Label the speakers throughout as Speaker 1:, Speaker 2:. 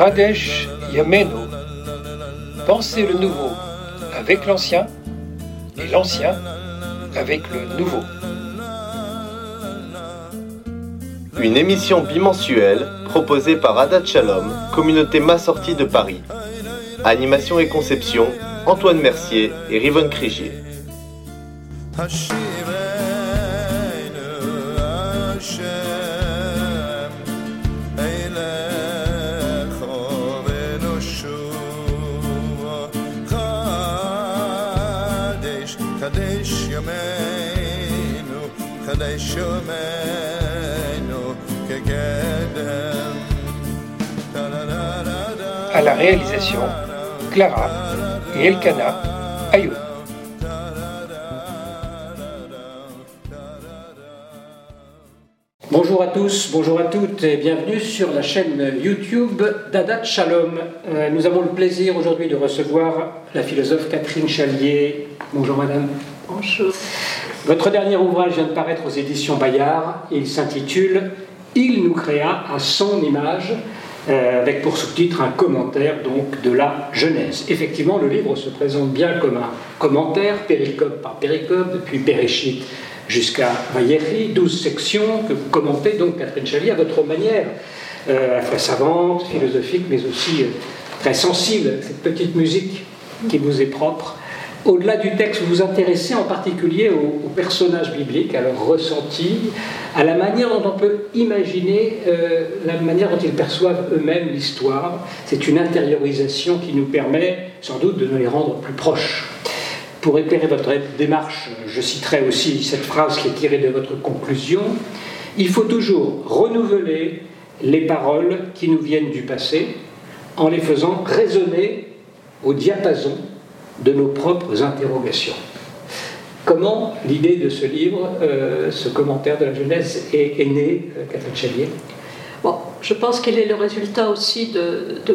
Speaker 1: Chadesh Yameno, pensez le nouveau avec l'ancien et l'ancien avec le nouveau.
Speaker 2: Une émission bimensuelle proposée par Adat Shalom, communauté massortie de Paris. Animation et conception, Antoine Mercier et Rivonne Crigier.
Speaker 1: À la réalisation, Clara et Elkana Ayoub.
Speaker 3: Bonjour à tous, bonjour à toutes et bienvenue sur la chaîne YouTube d'Adat Shalom. Euh, nous avons le plaisir aujourd'hui de recevoir la philosophe Catherine Chalier. Bonjour madame.
Speaker 4: Bonjour.
Speaker 3: Votre dernier ouvrage vient de paraître aux éditions Bayard. Il s'intitule Il nous créa à son image, euh, avec pour sous-titre un commentaire donc de la Genèse. Effectivement, le livre se présente bien comme un commentaire, péricope par péricope, depuis Péréchit jusqu'à Vayechi, 12 sections que vous commentez donc, Catherine Chalier, à votre manière, euh, à la fois savante, philosophique, mais aussi euh, très sensible, cette petite musique qui vous est propre. Au-delà du texte, vous vous intéressez en particulier aux, personnages bibliques, à leur ressenti, à la manière dont on peut imaginer, euh, la manière dont ils perçoivent eux-mêmes l'histoire. C'est une intériorisation qui nous permet sans doute de nous les rendre plus proches. Pour éclairer votre démarche, je citerai aussi cette phrase qui est tirée de votre conclusion. Il faut toujours renouveler les paroles qui nous viennent du passé en les faisant résonner au diapason de nos propres interrogations. Comment l'idée de ce livre, euh, ce commentaire de la Genèse, est, née, euh, Catherine Chalier?
Speaker 4: Bon, je pense qu'il est le résultat aussi de,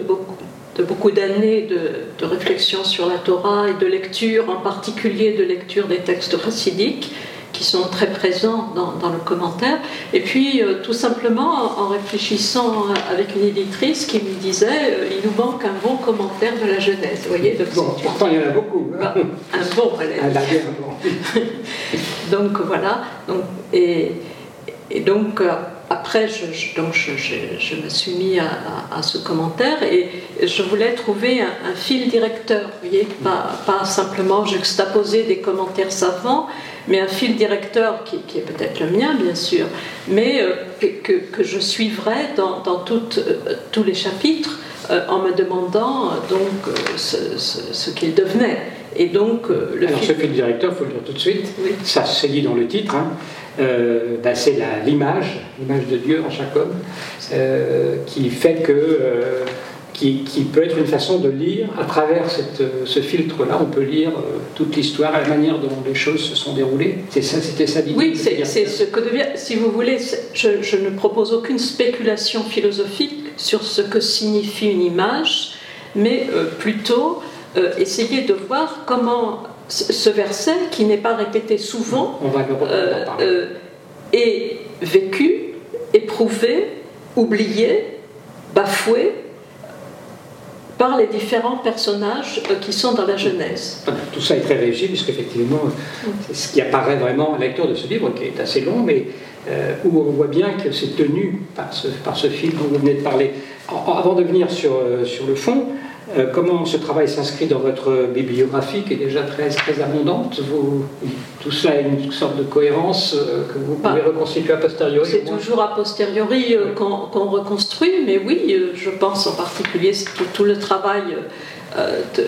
Speaker 4: beaucoup, d'années de, de, réflexion sur la Torah et de lecture, en particulier de lecture des textes chassidiques qui sont très présents dans, le commentaire. Et puis, euh, tout simplement, en réfléchissant avec une éditrice qui me disait euh, il nous manque un bon commentaire de la Genèse. Vous voyez
Speaker 3: bon, Pourtant, il y en a beaucoup.
Speaker 4: Hein. un bon, elle a donc, voilà. Donc, et, et donc. Euh, après, je, donc je, je, me suis mis à, ce commentaire et je voulais trouver un, fil directeur, vous voyez, pas, pas, simplement juxtaposer des commentaires savants, mais un fil directeur qui, est peut-être le mien, bien sûr, mais euh, que, que, je suivrai dans, dans euh, tous les chapitres euh, en me demandant donc ce, ce, qu'il devenait. Et donc,
Speaker 3: le Alors, ce fil directeur, il faut le dire tout de suite, ça c'est dit dans le titre, hein. Ben, c'est l'image, l'image de Dieu en chaque homme, qui fait que qui, peut être une façon de lire, à travers cette, euh, ce filtre-là, on peut lire euh, toute l'histoire, la manière dont les choses se sont déroulées. C'est ça, c'était ça
Speaker 4: l'idée. Oui, c'est ce que devient, si vous voulez, je, ne propose aucune spéculation philosophique sur ce que signifie une image, mais euh, plutôt essayer de voir comment ce verset, qui n'est pas répété souvent,
Speaker 3: on va
Speaker 4: est vécu, éprouvé, oublié, bafoué, par les différents personnages euh, qui sont dans la Genèse.
Speaker 3: Tout ça est très réussi, puisqu'effectivement, c'est ce qui apparaît vraiment à la lecture de ce livre, qui est assez long, mais euh, où on voit bien que c'est tenu par ce, par ce fil dont vous venez de parler. avant de venir sur, euh, sur le fond, euh, comment ce travail s'inscrit dans votre bibliographie qui est déjà très, très abondante vous, Tout cela a une sorte de cohérence euh, que vous pouvez bah, reconstituer a posteriori
Speaker 4: C'est toujours a posteriori euh, qu'on reconstruit, mais oui, je pense en particulier tout, tout le travail de,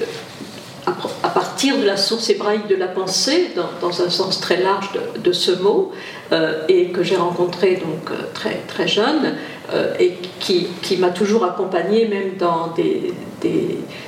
Speaker 4: à, partir de la source hébraïque de la pensée, dans, un sens très large de, ce mot, et que j'ai rencontré donc très, très jeune, et qui, qui m'a toujours accompagné même dans des,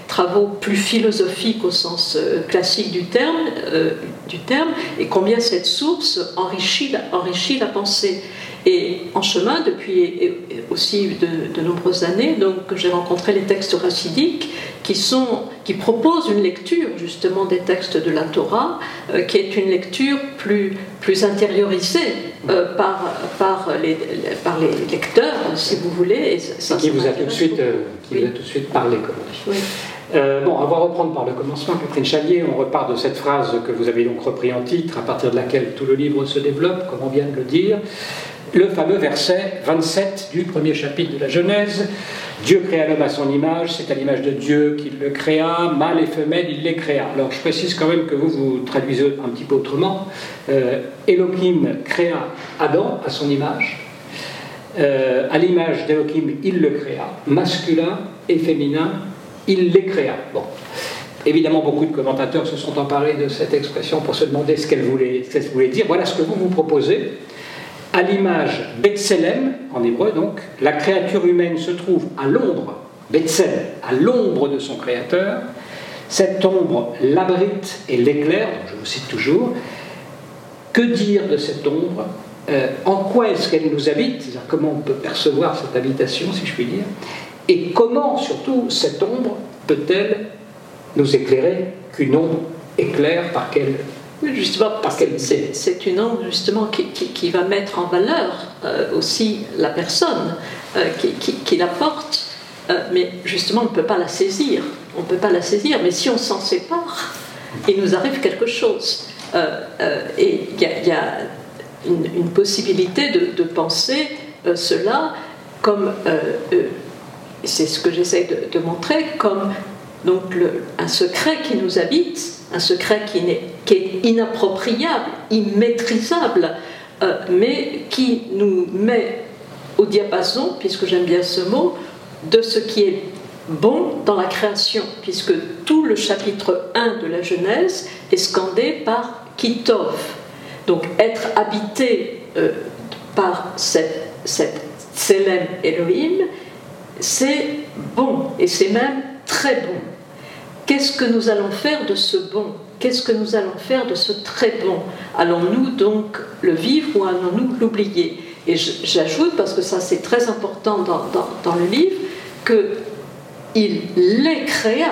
Speaker 4: travaux plus philosophiques au sens euh, classique du terme, euh, du terme, et combien cette source enrichit enrichit la pensée. Et en chemin, depuis aussi de, nombreuses années, donc j'ai rencontré les textes racidiques qui, sont, qui proposent une lecture justement des textes de la Torah, euh, qui est une lecture plus, plus intériorisée euh, par, par, les, par les lecteurs, si vous voulez.
Speaker 3: Et ça, qui vous a tout de suite, euh, qui vous a tout de suite parlé, comme on dit. bon, on va reprendre par le commencement. Catherine Chalier, on repart de cette phrase que vous avez donc repris en titre, à partir de laquelle tout le livre se développe, comme on vient de le dire le fameux verset 27 du premier chapitre de la Genèse. Dieu créa l'homme à son image, c'est à l'image de Dieu qu'il le créa, mâle et femelle, il les créa. Alors je précise quand même que vous vous traduisez un petit peu autrement. Euh, Elohim créa Adam à son image. Euh, à l'image d'Elohim, il le créa, masculin et féminin, il les créa. Bon. Évidemment, beaucoup de commentateurs se sont emparés de cette expression pour se demander ce qu'elle voulait, voulait dire. Voilà ce que vous vous proposez à l'image Betselem, en hébreu donc, la créature humaine se trouve à l'ombre, Betsel, à l'ombre de son créateur. Cette ombre l'abrite et l'éclaire, je vous cite toujours. Que dire de cette ombre? Euh, En quoi est-ce qu'elle nous habite? Comment on peut percevoir cette habitation, si je puis dire? Et comment, surtout, cette ombre peut-elle nous éclairer qu'une ombre éclaire par quelle
Speaker 4: justement, parce que c'est une ombre justement qui, va mettre en valeur euh, aussi la personne euh, qui, la porte, euh, mais justement on ne peut pas la saisir. On ne peut pas la saisir, mais si on s'en sépare, il nous arrive quelque chose. et il y, a, une, possibilité de, penser cela comme, c'est ce que j'essaie de, de, montrer, comme donc un secret qui nous habite un secret qui, est, inappropriable, immaîtrisable, euh, mais qui nous met au diapason, puisque j'aime bien ce mot, de ce qui est bon dans la création, puisque tout le chapitre 1 de la Genèse est scandé par Kitov. Donc être habité euh, par cette, cette Elohim, c'est bon, et c'est même très bon. Qu'est-ce que nous allons faire de ce bon? Qu'est-ce que nous allons faire de ce très bon? Allons-nous donc le vivre ou allons-nous l'oublier? Et j'ajoute, parce que ça c'est très important dans, le livre, que il les créa.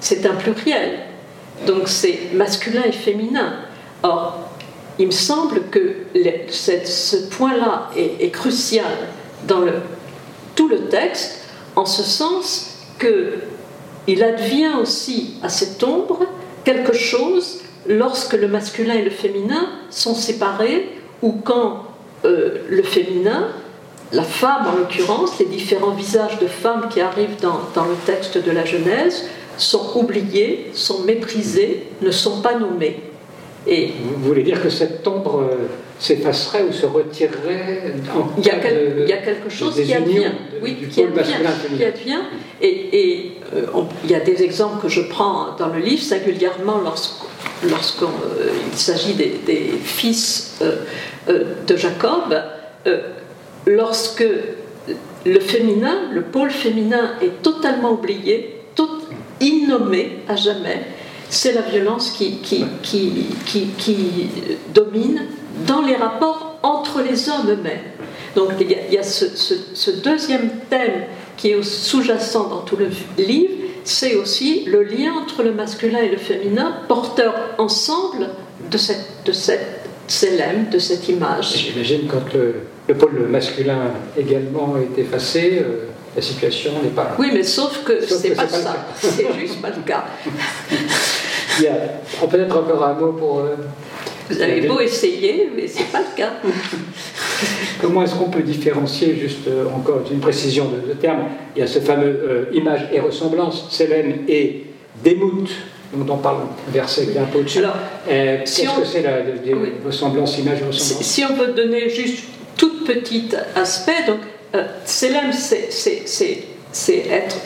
Speaker 4: C'est un pluriel. Donc c'est masculin et féminin. Or, il me semble que ce point-là est, crucial dans tout le texte, en ce sens que il advient aussi à cette ombre quelque chose lorsque le masculin et le féminin sont séparés ou quand euh, le féminin, la femme en l'occurrence, les différents visages de femmes qui arrivent dans, dans le texte de la Genèse, sont oubliés, sont méprisés, ne sont pas nommés.
Speaker 3: Et Vous voulez dire que cette ombre euh, s'effacerait ou se retirerait
Speaker 4: il y, a il y a quelque chose qui advient, oui, qui advient, qui advient, et, euh, il y a des exemples que je prends dans le livre singulièrement lorsqu'il euh, s'agit des, fils de Jacob, lorsque le féminin, le pôle féminin est totalement oublié, tout innommé à jamais, c'est la violence qui, qui, qui, qui, domine dans les rapports entre les hommes eux-mêmes. Donc il y a, ce, deuxième thème qui est sous-jacent dans tout le livre, c'est aussi le lien entre le masculin et le féminin, porteur ensemble de cette, de cette célèbre, de cette image.
Speaker 3: J'imagine quand le, pôle masculin également est effacé, euh, la situation n'est pas.
Speaker 4: Oui, mais sauf que c'est pas, pas, ça. C'est juste pas le cas.
Speaker 3: Il y a peut-être encore un mot pour. Euh,
Speaker 4: Vous avez beau essayer, mais c'est pas le cas.
Speaker 3: Comment est-ce qu'on peut différencier, juste euh, encore une précision de, terme, il y a ce fameux euh, image et ressemblance, Sélène et Démout, dont on parle verset qui est un peu au-dessus. Qu'est-ce que c'est la ressemblance, image et ressemblance?
Speaker 4: Si on peut donner juste tout petit aspect, donc euh, c'est être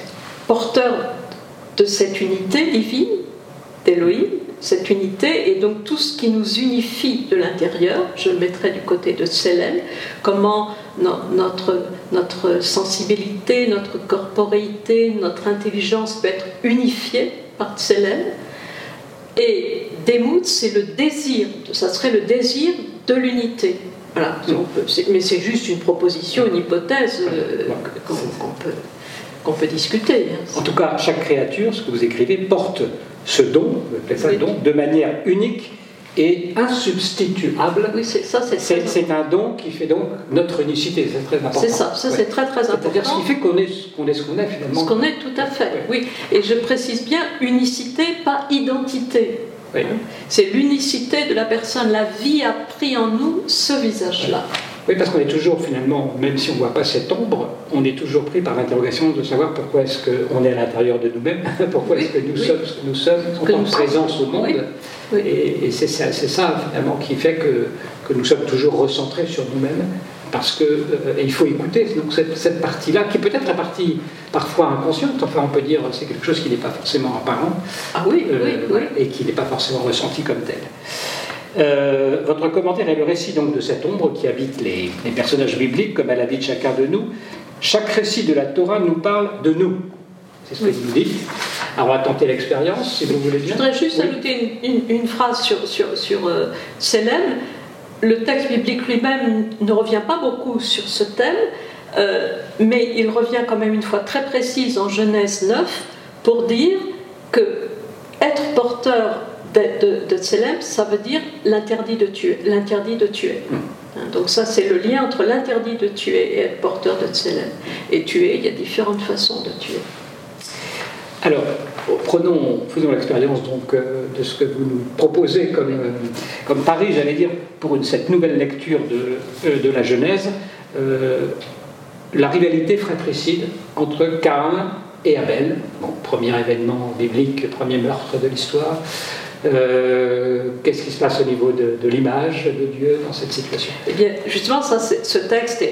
Speaker 4: porteur de cette unité divine, d'Elohim, cette unité, et donc tout ce qui nous unifie de l'intérieur, je mettrai du côté de Sélem, comment notre, notre sensibilité, notre corporéité, notre intelligence peut être unifiée par Sélem. Et Demout, c'est le désir, ça serait le désir de l'unité. Voilà, mais c'est juste une proposition, une hypothèse euh, qu'on peut, qu'on peut, discuter.
Speaker 3: Hein. En tout cas, chaque créature, ce que vous écrivez, porte ce don, ça don, de manière unique et insubstituable.
Speaker 4: Oui, c'est ça,
Speaker 3: c'est un don qui fait donc notre unicité, c'est très important.
Speaker 4: C'est ça, ça c'est très très important.
Speaker 3: C'est-à-dire ce qui fait qu'on est ce qu'on est, ce qu'on est finalement.
Speaker 4: Ce qu'on est, tout à fait, oui. Et je précise bien unicité, pas identité. Oui. C'est l'unicité de la personne. La vie a pris en nous ce visage-là.
Speaker 3: Oui, parce qu'on est toujours finalement, même si on ne voit pas cette ombre, on est toujours pris par l'interrogation de savoir pourquoi est-ce qu'on est à l'intérieur de nous-mêmes, pourquoi est-ce que nous sommes ce que nous sommes en présence au monde. Et, c'est ça, ça, finalement qui fait que, que, nous sommes toujours recentrés sur nous-mêmes, parce qu'il euh, faut écouter donc cette, cette partie-là, qui peut être la partie parfois inconsciente, enfin on peut dire c'est quelque chose qui n'est pas forcément apparent,
Speaker 4: ah oui, oui, oui.
Speaker 3: et qui n'est pas forcément ressenti comme tel. Euh, votre commentaire est le récit donc de cette ombre qui habite les, personnages bibliques, comme elle habite chacun de nous. Chaque récit de la Torah nous parle de nous. C'est ce que vous dites. Alors on va tenter l'expérience, si vous voulez bien.
Speaker 4: Je voudrais juste ajouter une, phrase sur, sur, sur euh, Le texte biblique lui-même ne revient pas beaucoup sur ce thème, euh, mais il revient quand même une fois très précise en Genèse 9 pour dire que être porteur de, de, ça veut dire l'interdit de tuer. L'interdit de tuer. Hein, donc ça, c'est le lien entre l'interdit de tuer et être porteur de Tselem. Et tuer, il y a différentes façons de tuer.
Speaker 3: Alors, prenons, faisons l'expérience donc euh, de ce que vous nous proposez comme, euh, comme pari, j'allais dire, pour une, cette nouvelle lecture de, euh, la Genèse, la rivalité fratricide entre Cain et Abel, premier événement biblique, premier meurtre de l'histoire, qu'est-ce qui se passe au niveau de, l'image de Dieu dans cette situation?
Speaker 4: Eh bien, justement, ça, ce texte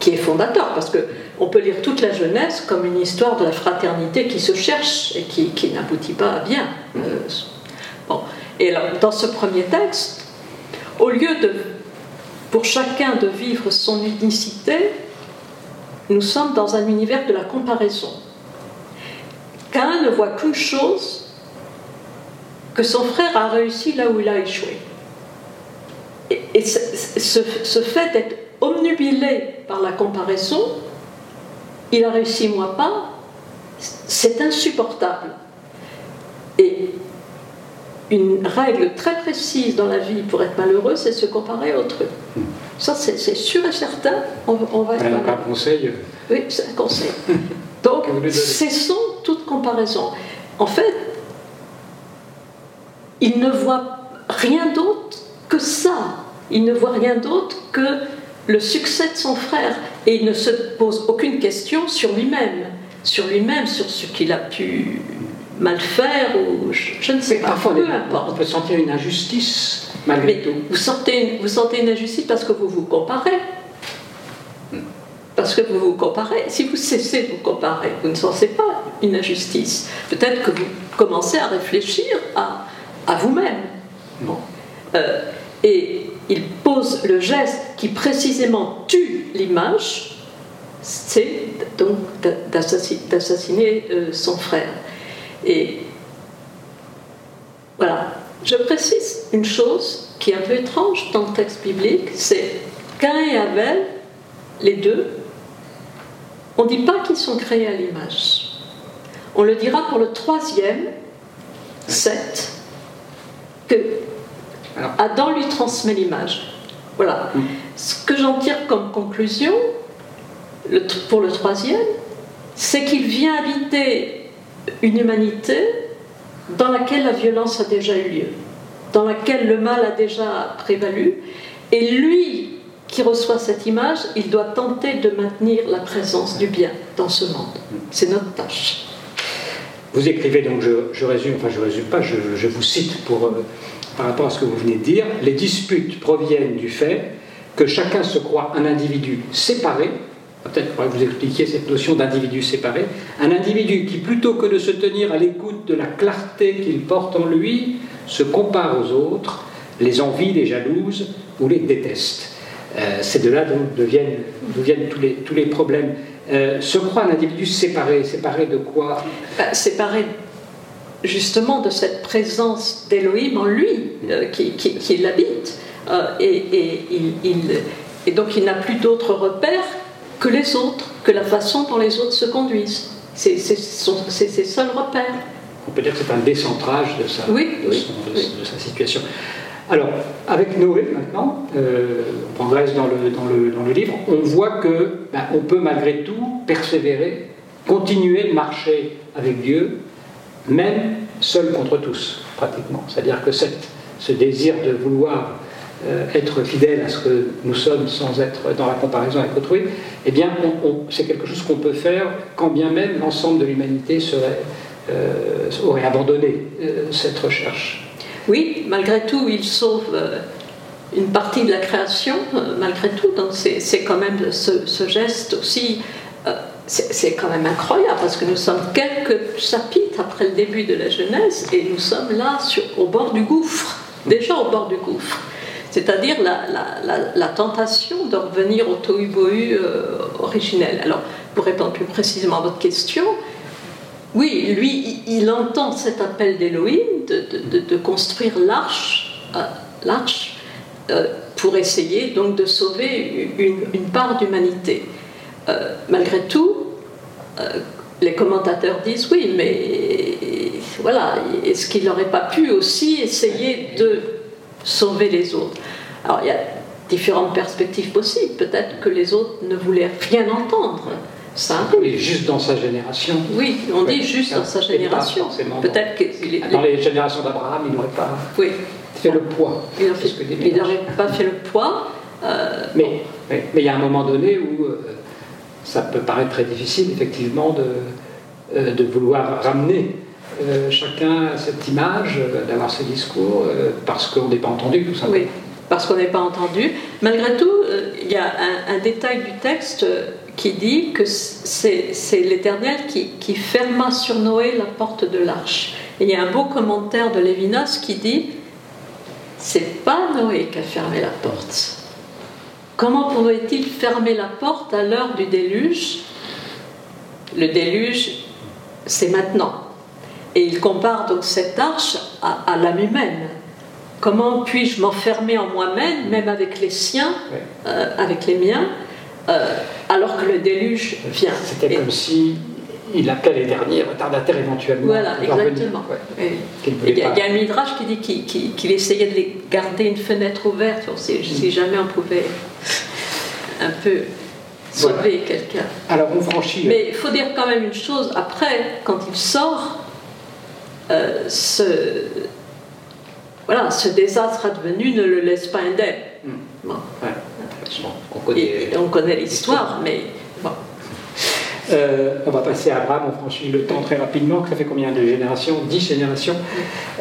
Speaker 4: qui est fondateur, parce que on peut lire toute la jeunesse comme une histoire de la fraternité qui se cherche et qui, n'aboutit pas à bien. Euh, bon. Et dans ce premier texte, au lieu de, pour chacun de vivre son unicité, nous sommes dans un univers de la comparaison. Qu'un ne voit qu'une chose, que son frère a réussi là où il a échoué. Et, ce, fait d'être omnubilé par la comparaison, il a réussi, moi pas, c'est insupportable. Et une règle très précise dans la vie pour être malheureux, c'est se comparer à autrui. Ça, c'est sûr et certain. On, va
Speaker 3: être un conseil
Speaker 4: Oui, c'est un conseil. Donc, cessons toute comparaison. En fait, il ne voit rien d'autre que ça. Il ne voit rien d'autre que le succès de son frère. Et il ne se pose aucune question sur lui-même, sur lui-même, sur ce qu'il a pu mal faire ou je, ne sais pas.
Speaker 3: Parfois, peu importe. on peut sentir une injustice malgré tout.
Speaker 4: Vous sentez, vous sentez une injustice parce que vous vous comparez. Parce que vous vous comparez. Si vous cessez de vous comparer, vous ne sentez pas une injustice. Peut-être que vous commencez à réfléchir à à vous-même. Euh, et il pose le geste qui précisément tue l'image, c'est donc d'assassiner euh, son frère. Et voilà, je précise une chose qui est un peu étrange dans le texte biblique, c'est Cain et Abel, les deux, on ne dit pas qu'ils sont créés à l'image. On le dira pour le troisième, Seth, que Adam lui transmet l'image. Voilà. Mm. Ce que j'en tire comme conclusion, pour le troisième, c'est qu'il vient habiter une humanité dans laquelle la violence a déjà eu lieu, dans laquelle le mal a déjà prévalu, et lui qui reçoit cette image, il doit tenter de maintenir la présence du bien dans ce monde. C'est notre tâche.
Speaker 3: Vous écrivez donc, je, résume, enfin je résume pas, je, vous cite pour, euh, par rapport à ce que vous venez de dire, les disputes proviennent du fait que chacun se croit un individu séparé, peut-être que vous expliquiez cette notion d'individu séparé, un individu qui plutôt que de se tenir à l'écoute de la clarté qu'il porte en lui, se compare aux autres, les envie, les jalouse ou les déteste. Euh, c'est de là deviennent, viennent tous les, tous les problèmes. Euh, se croit un individu séparé, séparé de quoi?
Speaker 4: Bah, Séparé justement de cette présence d'Élohim en lui, euh, qui, qui, l'habite. et, et, donc il n'a plus d'autres repères que les autres, que la façon dont les autres se conduisent. C'est ses seuls repères.
Speaker 3: On peut dire que c'est un décentrage de sa, de sa situation. Alors, avec Noé maintenant, euh, on progresse dans le, dans, le, dans le, livre, on voit que ben, on peut malgré tout persévérer, continuer de marcher avec Dieu, même seul contre tous, pratiquement. C'est-à-dire que cette, ce désir de vouloir euh, être fidèle à ce que nous sommes sans être dans la comparaison avec autrui, eh bien, c'est quelque chose qu'on peut faire quand bien même l'ensemble de l'humanité euh, aurait abandonné cette recherche.
Speaker 4: Oui, malgré tout, il sauve euh, une partie de la création, euh, malgré tout. C'est quand même ce, geste aussi, euh, c'est quand même incroyable parce que nous sommes quelques chapitres après le début de la Genèse et nous sommes là au bord du gouffre, déjà au bord du gouffre. C'est-à-dire la, tentation de revenir au tohu-bohu originel. Alors, pour répondre plus précisément à votre question, oui, lui, il entend cet appel d'Élohim de, construire l'arche, euh, euh, pour essayer donc de sauver une, part d'humanité. Euh, malgré tout, les commentateurs disent oui, mais voilà, est-ce qu'il n'aurait pas pu aussi essayer de sauver les autres? Alors il y a différentes perspectives possibles. Peut-être que les autres ne voulaient rien entendre.
Speaker 3: Et juste dans sa génération.
Speaker 4: Oui, on dit juste dans sa génération. Peut-être que.
Speaker 3: Dans les générations d'Abraham, il n'aurait pas fait le poids.
Speaker 4: Il n'aurait pas fait le poids.
Speaker 3: Euh, mais, mais, il y a un moment donné où euh, ça peut paraître très difficile, effectivement, de, euh, de vouloir ramener chacun à cette image, d'avoir ce discours, parce qu'on n'est pas entendu, tout simplement.
Speaker 4: Oui, parce qu'on n'est pas entendu. Malgré tout, il y a un, détail du texte qui dit que c'est l'Éternel qui, ferma sur Noé la porte de l'arche. Et il y a un beau commentaire de Lévinas qui dit c'est pas Noé qui a fermé la porte. Comment pourrait-il fermer la porte à l'heure du déluge? Le déluge, c'est maintenant. Et il compare donc cette arche à, l'âme humaine. Comment puis-je m'enfermer en moi-même, même avec les siens, euh, avec les miens euh, alors que le déluge vient?
Speaker 3: C'était comme si il appelait les derniers retardataires éventuellement.
Speaker 4: Voilà, exactement. il, y a, un Midrash qui dit qu'il essayait de les garder une fenêtre ouverte si, mm. jamais on pouvait un peu sauver quelqu'un.
Speaker 3: Alors on franchit.
Speaker 4: Mais il faut dire quand même une chose après, quand il sort, euh, ce, voilà, ce désastre advenu ne le laisse pas indemne. Mm on connaît, l'histoire, mais.
Speaker 3: Euh, on va passer à Abraham, on franchit le temps très rapidement, ça fait combien de générations? Dix générations.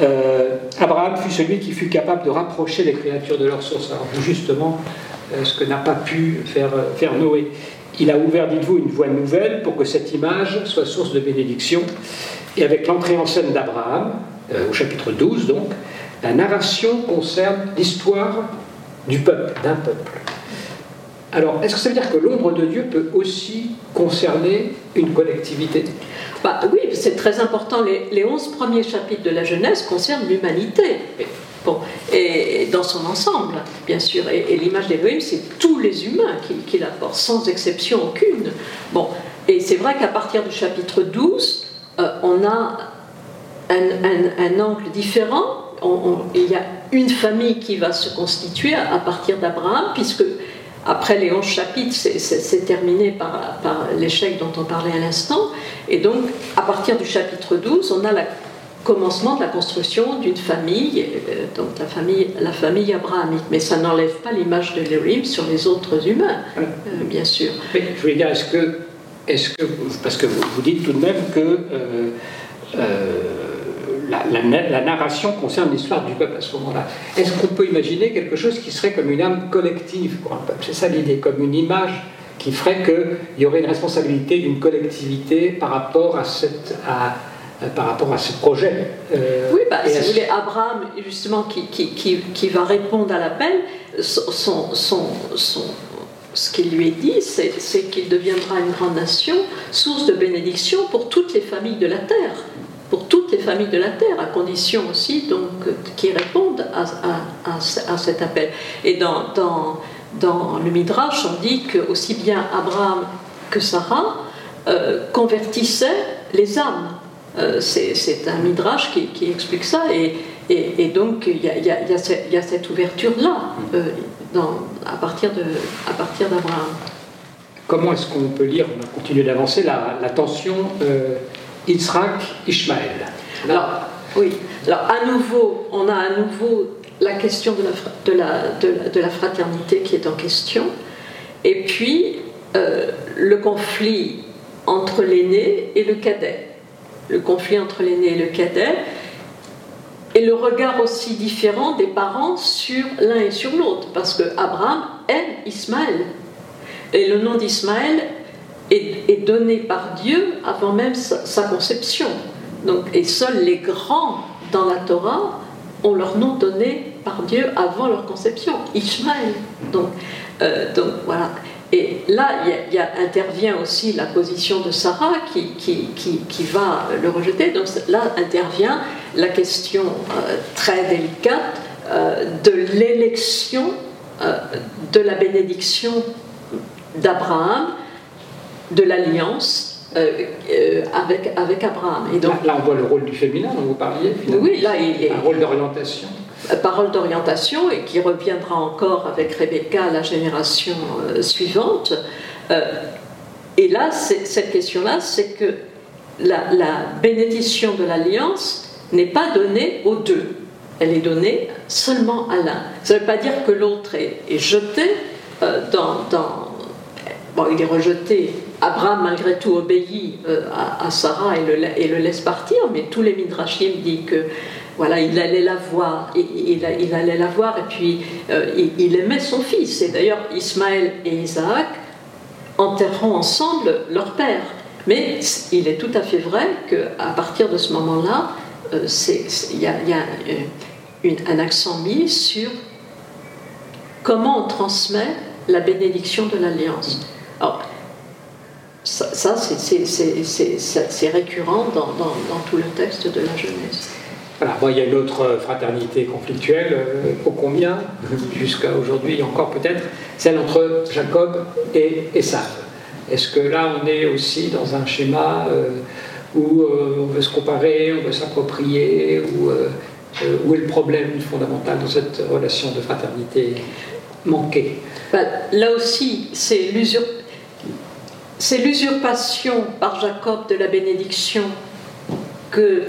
Speaker 3: Euh, Abraham fut celui qui fut capable de rapprocher les créatures de leur source. Alors justement, euh, ce que n'a pas pu faire, faire Noé. Il a ouvert, dites-vous, une voie nouvelle pour que cette image soit source de bénédiction. Et avec l'entrée en scène d'Abraham, au chapitre 12 donc, la narration concerne l'histoire du peuple, d'un peuple. Alors, est-ce que ça veut dire que l'ombre de Dieu peut aussi concerner une collectivité?
Speaker 4: Bah, Oui, c'est très important. Les, les 11 premiers chapitres de la Genèse concernent l'humanité. Bon, et dans son ensemble, bien sûr. Et, l'image d'Élohim, c'est tous les humains qui, la portent, sans exception aucune. Bon, et c'est vrai qu'à partir du chapitre 12, euh, on a un, angle différent. il y a une famille qui va se constituer à partir d'Abraham, puisque après les 11 chapitres, c'est terminé par, l'échec dont on parlait à l'instant. Et donc, à partir du chapitre 12, on a le commencement de la construction d'une famille, euh, donc la famille, la famille abrahamique. Mais ça n'enlève pas l'image de l'Élohim sur les autres humains, euh, bien sûr.
Speaker 3: Mais je voulais dire, est-ce que, est que, parce que vous, dites tout de même que euh, la, narration concerne l'histoire du peuple à ce moment-là. Est-ce qu'on peut imaginer quelque chose qui serait comme une âme collective pour un peuple C'est ça l'idée, comme une image qui ferait qu'il y aurait une responsabilité d'une collectivité par rapport à, cette, par rapport à ce projet.
Speaker 4: Euh, oui, bah, si vous voulez, Abraham, justement, qui, qui, qui, va répondre à l'appel, son, son, son, ce qu'il lui est dit, c'est qu'il deviendra une grande nation, source de bénédiction pour toutes les familles de la terre pour toutes les familles de la terre, à condition aussi donc qu'ils répondent à, à, cet appel. Et dans, dans, dans, le Midrash, on dit que aussi bien Abraham que Sarah euh, convertissaient les âmes. Euh, c'est un Midrash qui, qui, explique ça, et, et, donc il y, y, y, a cette ouverture-là euh, à partir d'Abraham.
Speaker 3: Comment est-ce qu'on peut lire, on a continué d'avancer, la, la, tension Yitzhak-Ishmaël
Speaker 4: Alors, oui, alors à nouveau, on a à nouveau la question de la, de la, de la, fraternité qui est en question, et puis euh, le conflit entre l'aîné et le cadet. Le conflit entre l'aîné et le cadet, et le regard aussi différent des parents sur l'un et sur l'autre, parce que Abraham aime Ismaël. Et le nom d'Ismaël est, donné par Dieu avant même sa, conception. Donc, et seuls les grands dans la Torah ont leur nom donné par Dieu avant leur conception, Ismaël. Donc, euh, donc voilà. Et là, il y, intervient aussi la position de Sarah qui, qui, qui, va le rejeter. Donc là intervient la question euh, très délicate euh, de l'élection de la bénédiction d'Abraham de l'alliance euh, euh, avec, avec Abraham.
Speaker 3: Et donc, là, on voit le rôle du féminin dont vous parliez.
Speaker 4: Oui, là, il est.
Speaker 3: Un rôle d'orientation.
Speaker 4: Euh, parole d'orientation et qui reviendra encore avec Rebecca à la génération suivante. et là, cette question-là, c'est que la, la, bénédiction de l'alliance n'est pas donnée aux deux. Elle est donnée seulement à l'un. Ça ne veut pas dire que l'autre est, est, jeté dans, dans Bon, il est rejeté. Abraham, malgré tout, obéit euh, à, Sarah et le, laisse partir, mais tous les midrashim disent que voilà, il allait la voir, et, il, il, allait la voir, et puis euh, il, aimait son fils. Et d'ailleurs, Ismaël et Isaac enterront ensemble leur père. Mais il est tout à fait vrai qu'à partir de ce moment-là, euh, il y a, a un accent mis sur comment on transmet la bénédiction de l'alliance. Ça, c'est récurrent dans, tout le texte de la Genèse.
Speaker 3: Voilà, il y a une autre fraternité conflictuelle, euh, ô combien, jusqu'à aujourd'hui encore peut-être, celle entre Jacob et Esav. Est-ce que là on est aussi dans un schéma euh, où euh, on veut se comparer, on veut s'approprier, où, où est le problème fondamental dans cette relation de fraternité manquée?
Speaker 4: Ben, Là aussi, c'est l'usure c'est l'usurpation par Jacob de la bénédiction que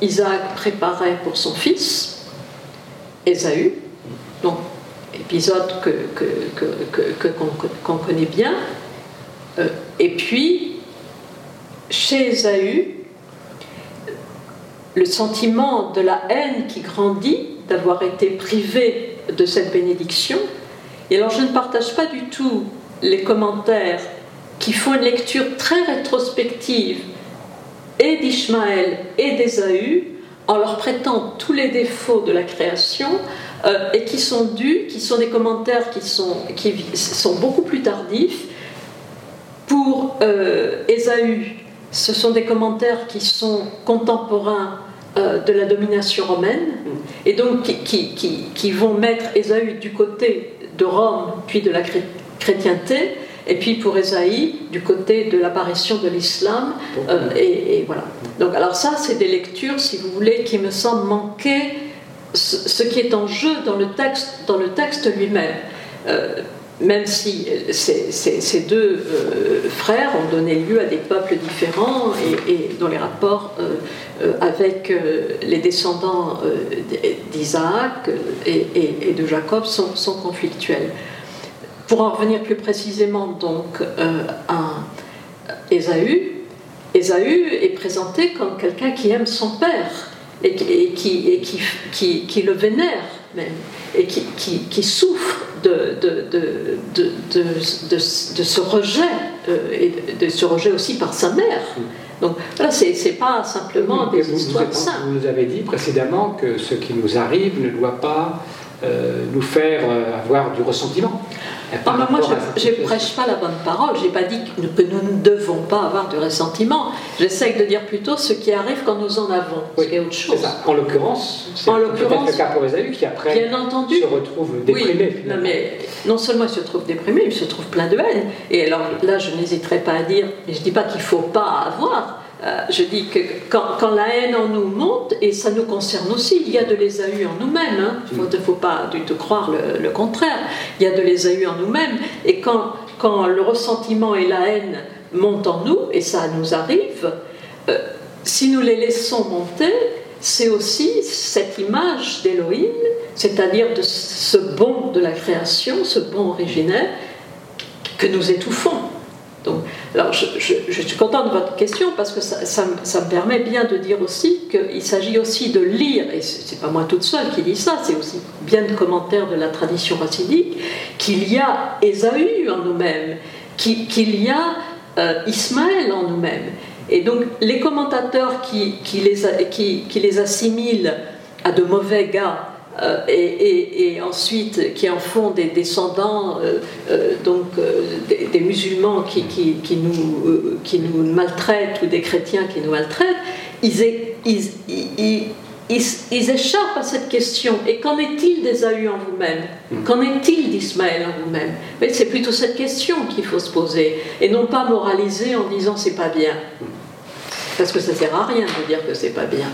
Speaker 4: Isaac préparait pour son fils, Ésaü, donc épisode que, qu'on, connaît bien. Euh, et puis, chez Ésaü, le sentiment de la haine qui grandit d'avoir été privé de cette bénédiction. Et alors je ne partage pas du tout les commentaires qui font une lecture très rétrospective et d'Ishmaël et d'Ésaü en leur prêtant tous les défauts de la création euh, et qui sont dus, qui sont des commentaires qui sont, qui sont beaucoup plus tardifs. Pour euh, Ésaü, ce sont des commentaires qui sont contemporains euh, de la domination romaine et donc qui, qui, qui, vont mettre Ésaü du côté de Rome puis de la chrétienté et puis pour Esaïe, du côté de l'apparition de l'islam, euh, et, voilà. Donc, alors ça, c'est des lectures, si vous voulez, qui me semblent manquer ce, qui est en jeu dans le texte, dans le texte lui-même. Euh, même si ces, deux euh, frères ont donné lieu à des peuples différents et, dont les rapports avec les descendants d'Isaac et, et, de Jacob sont, sont conflictuels. Pour en revenir plus précisément donc euh, à Ésaü, Ésaü est présenté comme quelqu'un qui aime son père et, qui, et qui, qui, qui, le vénère même et qui, qui souffre de, de, de, de, ce rejet euh, et de ce rejet aussi par sa mère. Donc là, c'est pas simplement des histoires simples.
Speaker 3: Vous nous avez dit précédemment que ce qui nous arrive ne doit pas euh, nous faire avoir du ressentiment.
Speaker 4: Ah, moi, je ne prêche pas la bonne parole. Je n'ai pas dit que nous ne devons pas avoir de ressentiment. J'essaie de dire plutôt ce qui arrive quand nous en avons, ce qui est autre chose.
Speaker 3: Ça. En l'occurrence, c'est peut-être le cas pour Esaü qui après
Speaker 4: bien entendu,
Speaker 3: se retrouve déprimé.
Speaker 4: non, mais non seulement il se trouve déprimé, il se trouve plein de haine. Et alors là, je n'hésiterai pas à dire, mais je ne dis pas qu'il ne faut pas avoir euh, je dis que quand, la haine en nous monte, et ça nous concerne aussi, il y a de l'Ésaü en nous-mêmes, hein. il ne faut, pas du tout croire le, contraire, il y a de l'Ésaü en nous-mêmes, et quand, quand le ressentiment et la haine montent en nous, et ça nous arrive, euh, si nous les laissons monter, c'est aussi cette image d'Élohim, c'est-à-dire de ce bon de la création, ce bon originel, que nous étouffons. Donc, alors, je, suis contente de votre question parce que ça, me permet bien de dire aussi qu'il s'agit aussi de lire, et ce n'est pas moi toute seule qui dis ça, c'est aussi bien de commentaires de la tradition racidique, qu'il y a Ésaü en nous-mêmes, qu'il y a euh, Ismaël en nous-mêmes. Et donc, les commentateurs qui, les, qui les assimilent à de mauvais gars, euh, et, ensuite qui en font des descendants, euh, euh, donc des, musulmans qui, qui, nous, qui nous maltraitent ou des chrétiens qui nous maltraitent, ils, ils, ils, échappent à cette question. Et qu'en est-il des d'Ésaü en vous-même? Hmm. Qu'en est-il d'Ismaël en vous-même? C'est plutôt cette question qu'il faut se poser, et non pas moraliser en disant c'est pas bien. Parce que ça sert à rien de dire que c'est pas bien.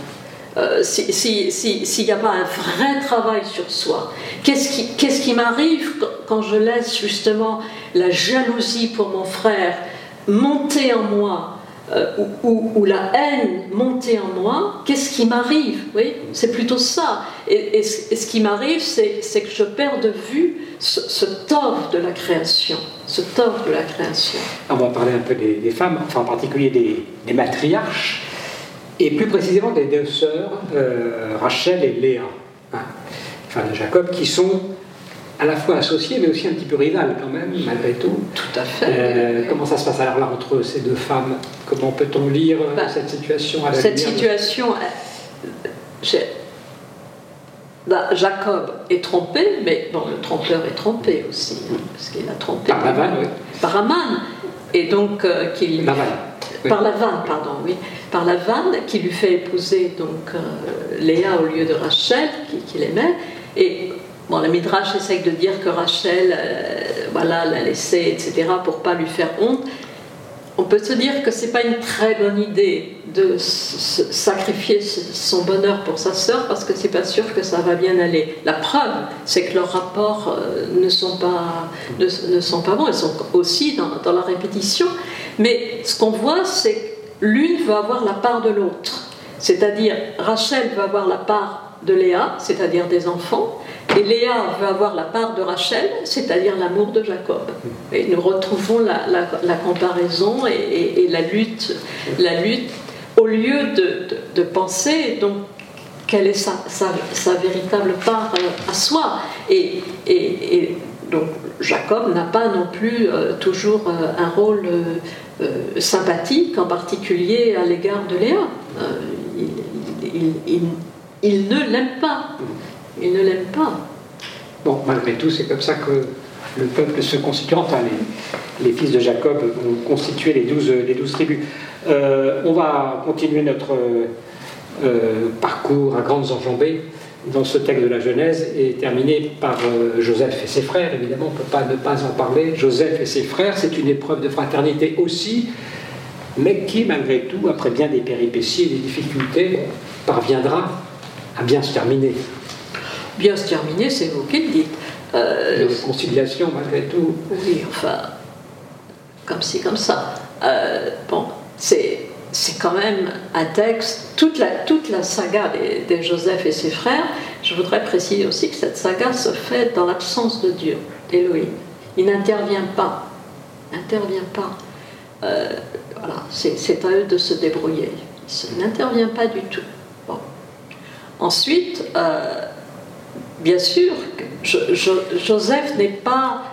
Speaker 4: Euh, s'il n'y a pas un vrai travail sur soi. Qu'est-ce qui, m'arrive quand je laisse justement la jalousie pour mon frère monter en moi euh, ou, la haine monter en moi Qu'est-ce qui m'arrive Oui, c'est plutôt ça. Et, ce qui m'arrive, c'est, que je perds de vue ce, ce de la création. Ce tort de la création.
Speaker 3: On va parler un peu des, femmes, enfin en particulier des matriarches et plus précisément des deux sœurs, euh, Rachel et Léa, hein, enfin de Jacob, qui sont à la fois associées mais aussi un petit peu rivales quand même, malgré tout.
Speaker 4: Tout à fait.
Speaker 3: Euh, comment ça se passe alors là entre ces deux femmes? Comment peut-on lire euh, bah, cette situation à
Speaker 4: Cette situation, bah, Jacob est trompé, mais bon, le trompeur est trompé aussi, hein, parce qu'il a trompé.
Speaker 3: Par oui.
Speaker 4: Par Aman. Et donc, qu'il. Par la vanne, pardon, oui. Par la vanne qui lui fait épouser donc euh, Léa au lieu de Rachel, qu'il aimait. Et bon, la Midrash essaye de dire que Rachel, euh, voilà, l'a laissé, etc., pour pas lui faire honte on peut se dire que c'est pas une très bonne idée de sacrifier son bonheur pour sa sœur parce que c'est pas sûr que ça va bien aller. La preuve, c'est que leurs rapports euh, ne sont pas ne, sont pas bons. Ils sont aussi dans, la répétition. Mais ce qu'on voit, c'est que l'une veut avoir la part de l'autre. C'est-à-dire Rachel veut avoir la part de Léa, c'est-à-dire des enfants, et Léa veut avoir la part de Rachel, c'est-à-dire l'amour de Jacob. Et nous retrouvons la, comparaison et, la, lutte, la lutte, au lieu de, penser donc quelle est sa, véritable part euh, à soi. Et, et donc Jacob n'a pas non plus euh, toujours euh, un rôle sympathique, en particulier à l'égard de Léa. il ne l'aime pas. Il ne l'aime pas.
Speaker 3: Bon, malgré tout, c'est comme ça que le peuple se constitue. Enfin, les, fils de Jacob ont constitué les les douze tribus. Euh, on va continuer notre euh, parcours à grandes enjambées dans ce texte de la Genèse et terminer par euh, Joseph et ses frères. Évidemment, on ne peut pas ne pas en parler. Joseph et ses frères, c'est une épreuve de fraternité aussi, mais qui, malgré tout, après bien des péripéties et des difficultés, parviendra à bien se terminer
Speaker 4: bien se terminer, c'est vous qui le dites.
Speaker 3: Euh, conciliation malgré tout.
Speaker 4: Oui, enfin, comme ci, comme ça. Euh, bon, c'est, c'est quand même un texte, toute la, toute la saga des, Joseph et ses frères, je voudrais préciser aussi que cette saga se fait dans l'absence de Dieu, d'Élohim. Il n'intervient pas, n'intervient pas. Euh, voilà, c'est, c'est à eux de se débrouiller. Il n'intervient pas du tout. Bon. Ensuite, euh, bien sûr, Joseph n'est pas,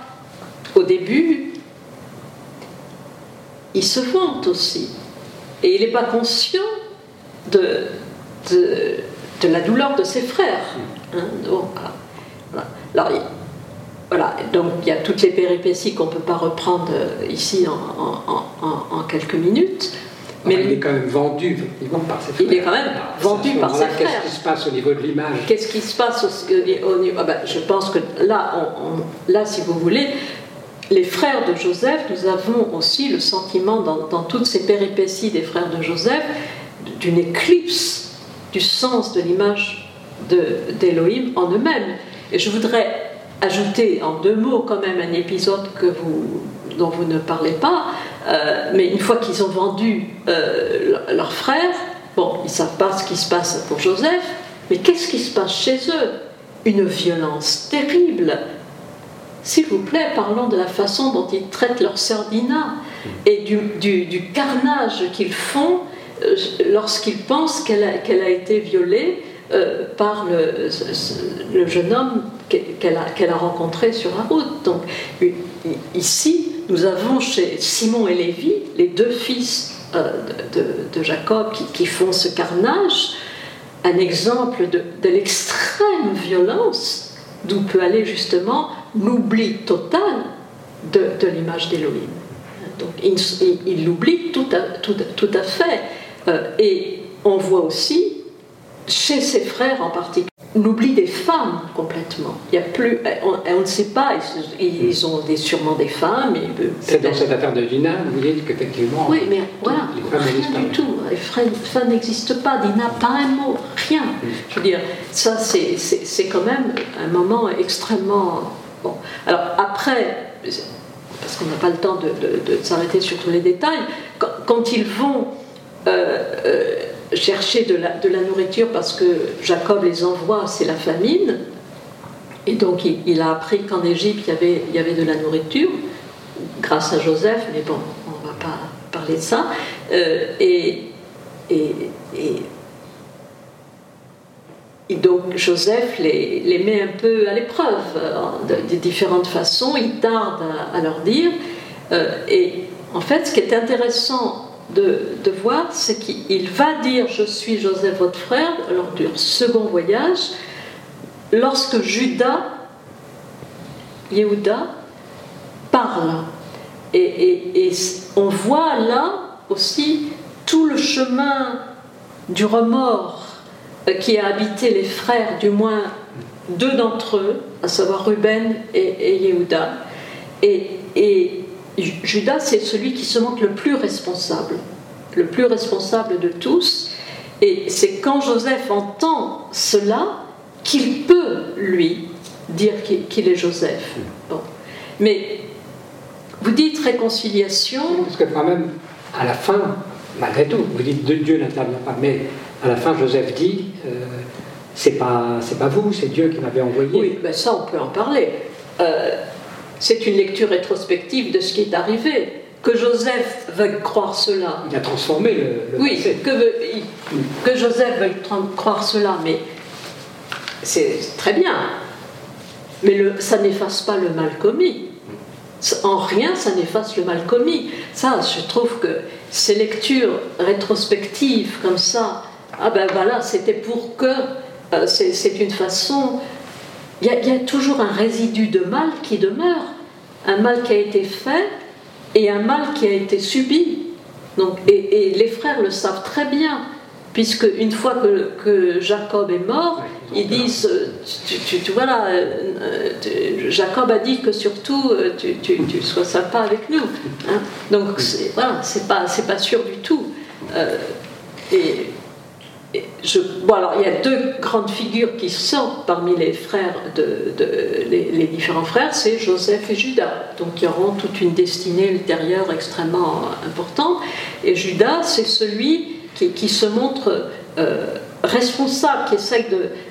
Speaker 4: au début, il se vante aussi. Et il n'est pas conscient de, de, la douleur de ses frères. Hein, ah, Alors, voilà, donc il y a toutes les péripéties qu'on ne peut pas reprendre ici en, quelques minutes.
Speaker 3: Mais il est quand même vendu par ses frères.
Speaker 4: Il est quand même vendu par ses frères.
Speaker 3: Qu'est-ce qui se passe au niveau de l'image?
Speaker 4: Qu'est-ce qui se passe au, niveau ah ben, Je pense que là, là, si vous voulez, les frères de Joseph, nous avons aussi le sentiment dans, toutes ces péripéties des frères de Joseph d'une éclipse du sens de l'image d'Élohim en eux-mêmes. Et je voudrais ajouter en deux mots quand même un épisode que vous, dont vous ne parlez pas, euh, mais une fois qu'ils ont vendu euh, leur frère, bon, ils ne savent pas ce qui se passe pour Joseph, mais qu'est-ce qui se passe chez eux? Une violence terrible. S'il vous plaît, parlons de la façon dont ils traitent leur sœur Dina et du, carnage qu'ils font euh, lorsqu'ils pensent qu'elle a, été violée par le, jeune homme qu'elle a, rencontré sur la route. Donc ici, nous avons chez Simon et Lévi, les deux fils euh, de, Jacob qui, font ce carnage, un exemple de, l'extrême violence d'où peut aller justement l'oubli total de, l'image d'Élohim. Donc il l'oublie tout, tout, tout, à fait. Euh, et on voit aussi, chez ses frères en particulier, l'oubli des femmes complètement. Il y a plus, on, ne sait pas, ils, ont des, sûrement des femmes.
Speaker 3: C'est dans cette affaire de Dina, vous dites qu'effectivement.
Speaker 4: Oui, mais voilà, rien du tout. Les femmes n'existent pas. Dina, pas un mot, rien. Je veux dire, ça, c'est quand même un moment extrêmement. Bon. Alors après, parce qu'on n'a pas le temps de, s'arrêter sur tous les détails, quand, ils vont. Euh, euh, chercher de la, nourriture parce que Jacob les envoie, c'est la famine. Et donc il, a appris qu'en Égypte, il y, avait, de la nourriture, grâce à Joseph, mais bon, on ne va pas parler de ça. Euh, et, donc Joseph les, met un peu à l'épreuve de, différentes façons, il tarde à, leur dire. Euh, et en fait, ce qui est intéressant de, voir, c'est qu'il va dire Je suis Joseph, votre frère, lors du second voyage, lorsque Judas, Yehuda, parle. Et, on voit là aussi tout le chemin du remords qui a habité les frères, du moins deux d'entre eux, à savoir Ruben et, et Yehuda. Et, et Judas, c'est celui qui se montre le plus responsable, le plus responsable de tous. Et c'est quand Joseph entend cela qu'il peut, lui, dire qu'il est Joseph. Bon. Mais vous dites réconciliation.
Speaker 3: Parce que quand même, à la fin, malgré tout, vous dites de Dieu n'intervient pas, mais à la fin, Joseph dit euh, c'est pas, vous, c'est Dieu qui m'avait envoyé.
Speaker 4: Oui, ben ça, on peut en parler. Euh, c'est une lecture rétrospective de ce qui est arrivé. Que Joseph veuille croire cela.
Speaker 3: Il a transformé le,
Speaker 4: Oui, que, Joseph veuille croire cela, mais c'est très bien. Mais ça n'efface pas le mal commis. En rien, ça n'efface le mal commis. Ça, je trouve que ces lectures rétrospectives comme ça, ah ben voilà, c'était pour que. Euh, c'est une façon il y, a, toujours un résidu de mal qui demeure, un mal qui a été fait et un mal qui a été subi. Donc, et, les frères le savent très bien, puisque une fois que, Jacob est mort, ils disent, euh, tu, tu, voilà, euh, Jacob a dit que surtout tu, tu sois sympa avec nous. Hein. Donc voilà, c'est pas, pas sûr du tout. et je, bon, alors, il y a deux grandes figures qui sortent parmi les frères, de, les, différents frères, c'est Joseph et Judas, donc qui auront toute une destinée ultérieure extrêmement importante. Et Judas, c'est celui qui, se montre euh, responsable, qui essaie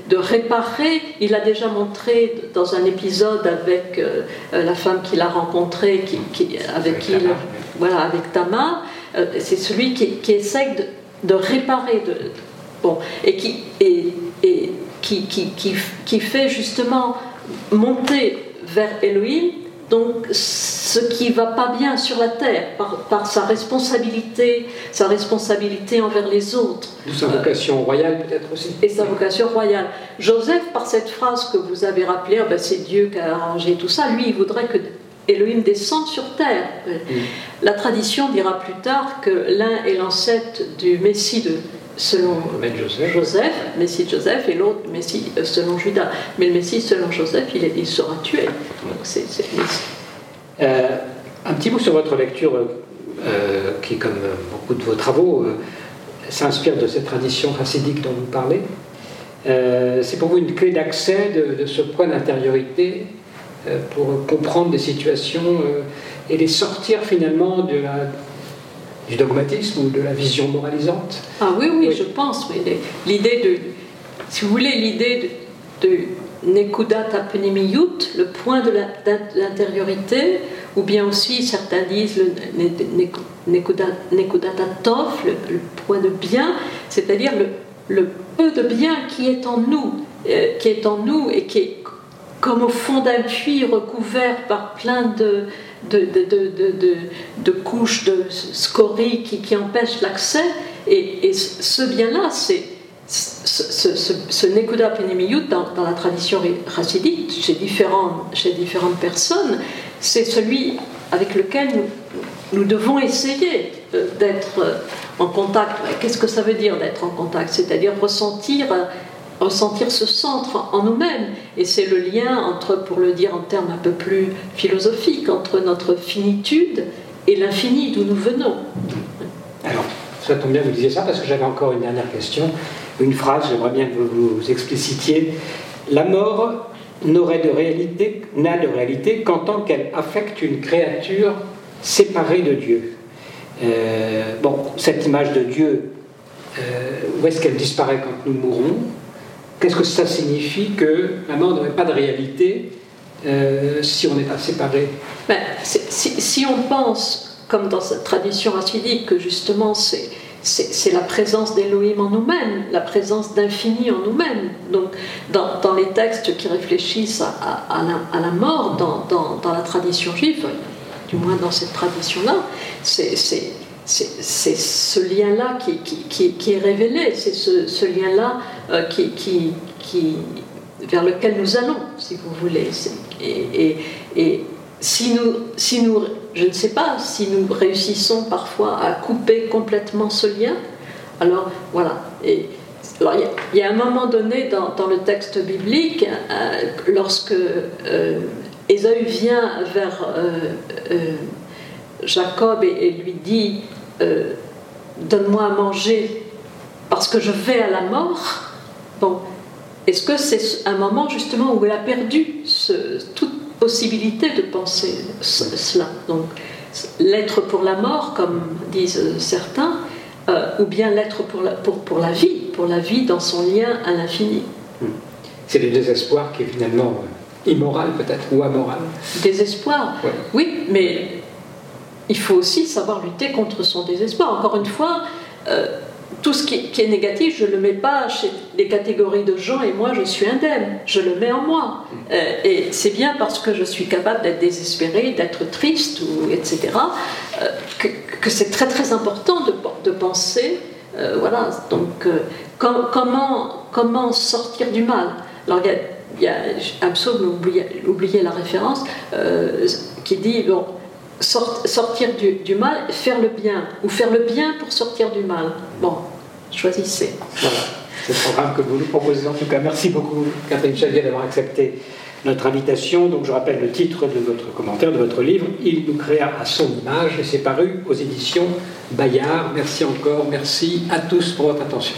Speaker 4: de, réparer. Il a déjà montré dans un épisode avec euh, la femme qu'il a rencontrée, qui, avec qui, voilà, avec Tamar. Euh, c'est celui qui, qui essaie de, de réparer, de, Bon, et qui, et, qui, qui, qui, fait justement monter vers Elohim donc ce qui va pas bien sur la terre par, sa responsabilité, sa responsabilité envers les autres.
Speaker 3: sa vocation royale peut-être aussi.
Speaker 4: Et sa vocation royale. Joseph, par cette phrase que vous avez rappelée, oh ben, c'est Dieu qui a arrangé tout ça, lui, il voudrait que Elohim descende sur terre. Mm. La tradition dira plus tard que l'un est l'ancêtre du Messie de, selon Joseph. Messie de Joseph, et l'autre Messie euh, selon Judas. Mais le Messie selon Joseph, il, il sera tué. Donc c'est,
Speaker 3: euh, un petit mot sur votre lecture, euh, qui, comme beaucoup de vos travaux, s'inspire de cette tradition chassidique dont vous parlez. c'est pour vous une clé d'accès de, ce point d'intériorité pour comprendre des situations et les sortir finalement de la du dogmatisme ou de la vision moralisante
Speaker 4: Ah oui, oui, je pense. L'idée de, si vous voulez, l'idée de, de Nekudat Apenimiyut, le point de l'intériorité, ou bien aussi certains disent le Nekudat Atov, le, point de bien, c'est-à-dire le, le, peu de bien qui est en nous, euh, qui est en nous et qui est comme au fond d'un puits recouvert par plein de, de, de, de, couches de scories qui, qui empêchent l'accès. Et, ce bien-là, c'est ce, ce, Nekuda dans, dans, la tradition racidique, chez, différents, chez différentes personnes, c'est celui avec lequel nous, nous devons essayer euh, d'être en contact. Qu'est-ce que ça veut dire d'être en contact? C'est-à-dire ressentir ressentir ce centre en nous-mêmes. Et c'est le lien entre, pour le dire en termes un peu plus philosophiques, entre notre finitude et l'infini d'où nous venons.
Speaker 3: Alors, ça tombe bien que vous disiez ça parce que j'avais encore une dernière question. Une phrase, j'aimerais bien que vous, vous explicitiez. La mort n'aurait de réalité, n'a de réalité qu'en tant qu'elle affecte une créature séparée de Dieu. Euh, bon, cette image de Dieu, euh, où est-ce qu'elle disparaît quand nous mourons? Qu'est-ce que ça signifie que la mort n'aurait pas de réalité euh, si on n'est pas séparé
Speaker 4: ben, si, on pense, comme dans cette tradition racidique, que justement c'est c'est la présence d'Elohim en nous-mêmes, la présence d'infini en nous-mêmes. Donc, dans, dans, les textes qui réfléchissent à, la, mort, dans, dans, la tradition juive, du moins dans cette tradition-là, c'est c'est ce lien-là qui, qui, qui, est révélé, c'est ce, ce lien-là euh, qui, vers lequel nous allons, si vous voulez. Et, et, si, nous, si nous, je ne sais pas, si nous réussissons parfois à couper complètement ce lien, alors voilà. Et, alors, il y, a un moment donné dans, dans le texte biblique, euh, lorsque euh, Ésaü vient vers euh, Jacob et, lui dit euh, donne-moi à manger parce que je vais à la mort, bon, est-ce que c'est un moment justement où elle a perdu toute possibilité de penser cela? Donc, l'être pour la mort, comme disent certains, euh, ou bien l'être pour la, pour, pour la vie, pour la vie dans son lien à l'infini. Hmm.
Speaker 3: C'est le désespoir qui est finalement euh, immoral peut-être, ou amoral.
Speaker 4: Désespoir, oui, mais il faut aussi savoir lutter contre son désespoir. Encore une fois, euh, tout ce qui est, négatif, je ne le mets pas chez les catégories de gens et moi je suis indemne, je le mets en moi. Euh, et c'est bien parce que je suis capable d'être désespéré, d'être triste, etc., euh, que, c'est très très important de, penser, voilà, donc comment, sortir du mal? Alors il y a, la référence, qui dit, bon, sortir du, mal, faire le bien, ou faire le bien pour sortir du mal. Bon, choisissez.
Speaker 3: Voilà, c'est le programme que vous nous proposez. En tout cas, merci beaucoup, Catherine Chavier, d'avoir accepté notre invitation. Donc, je rappelle le titre de votre commentaire, de votre livre Il nous créa à son image, et c'est paru aux éditions Bayard. Merci encore, merci à tous pour votre attention.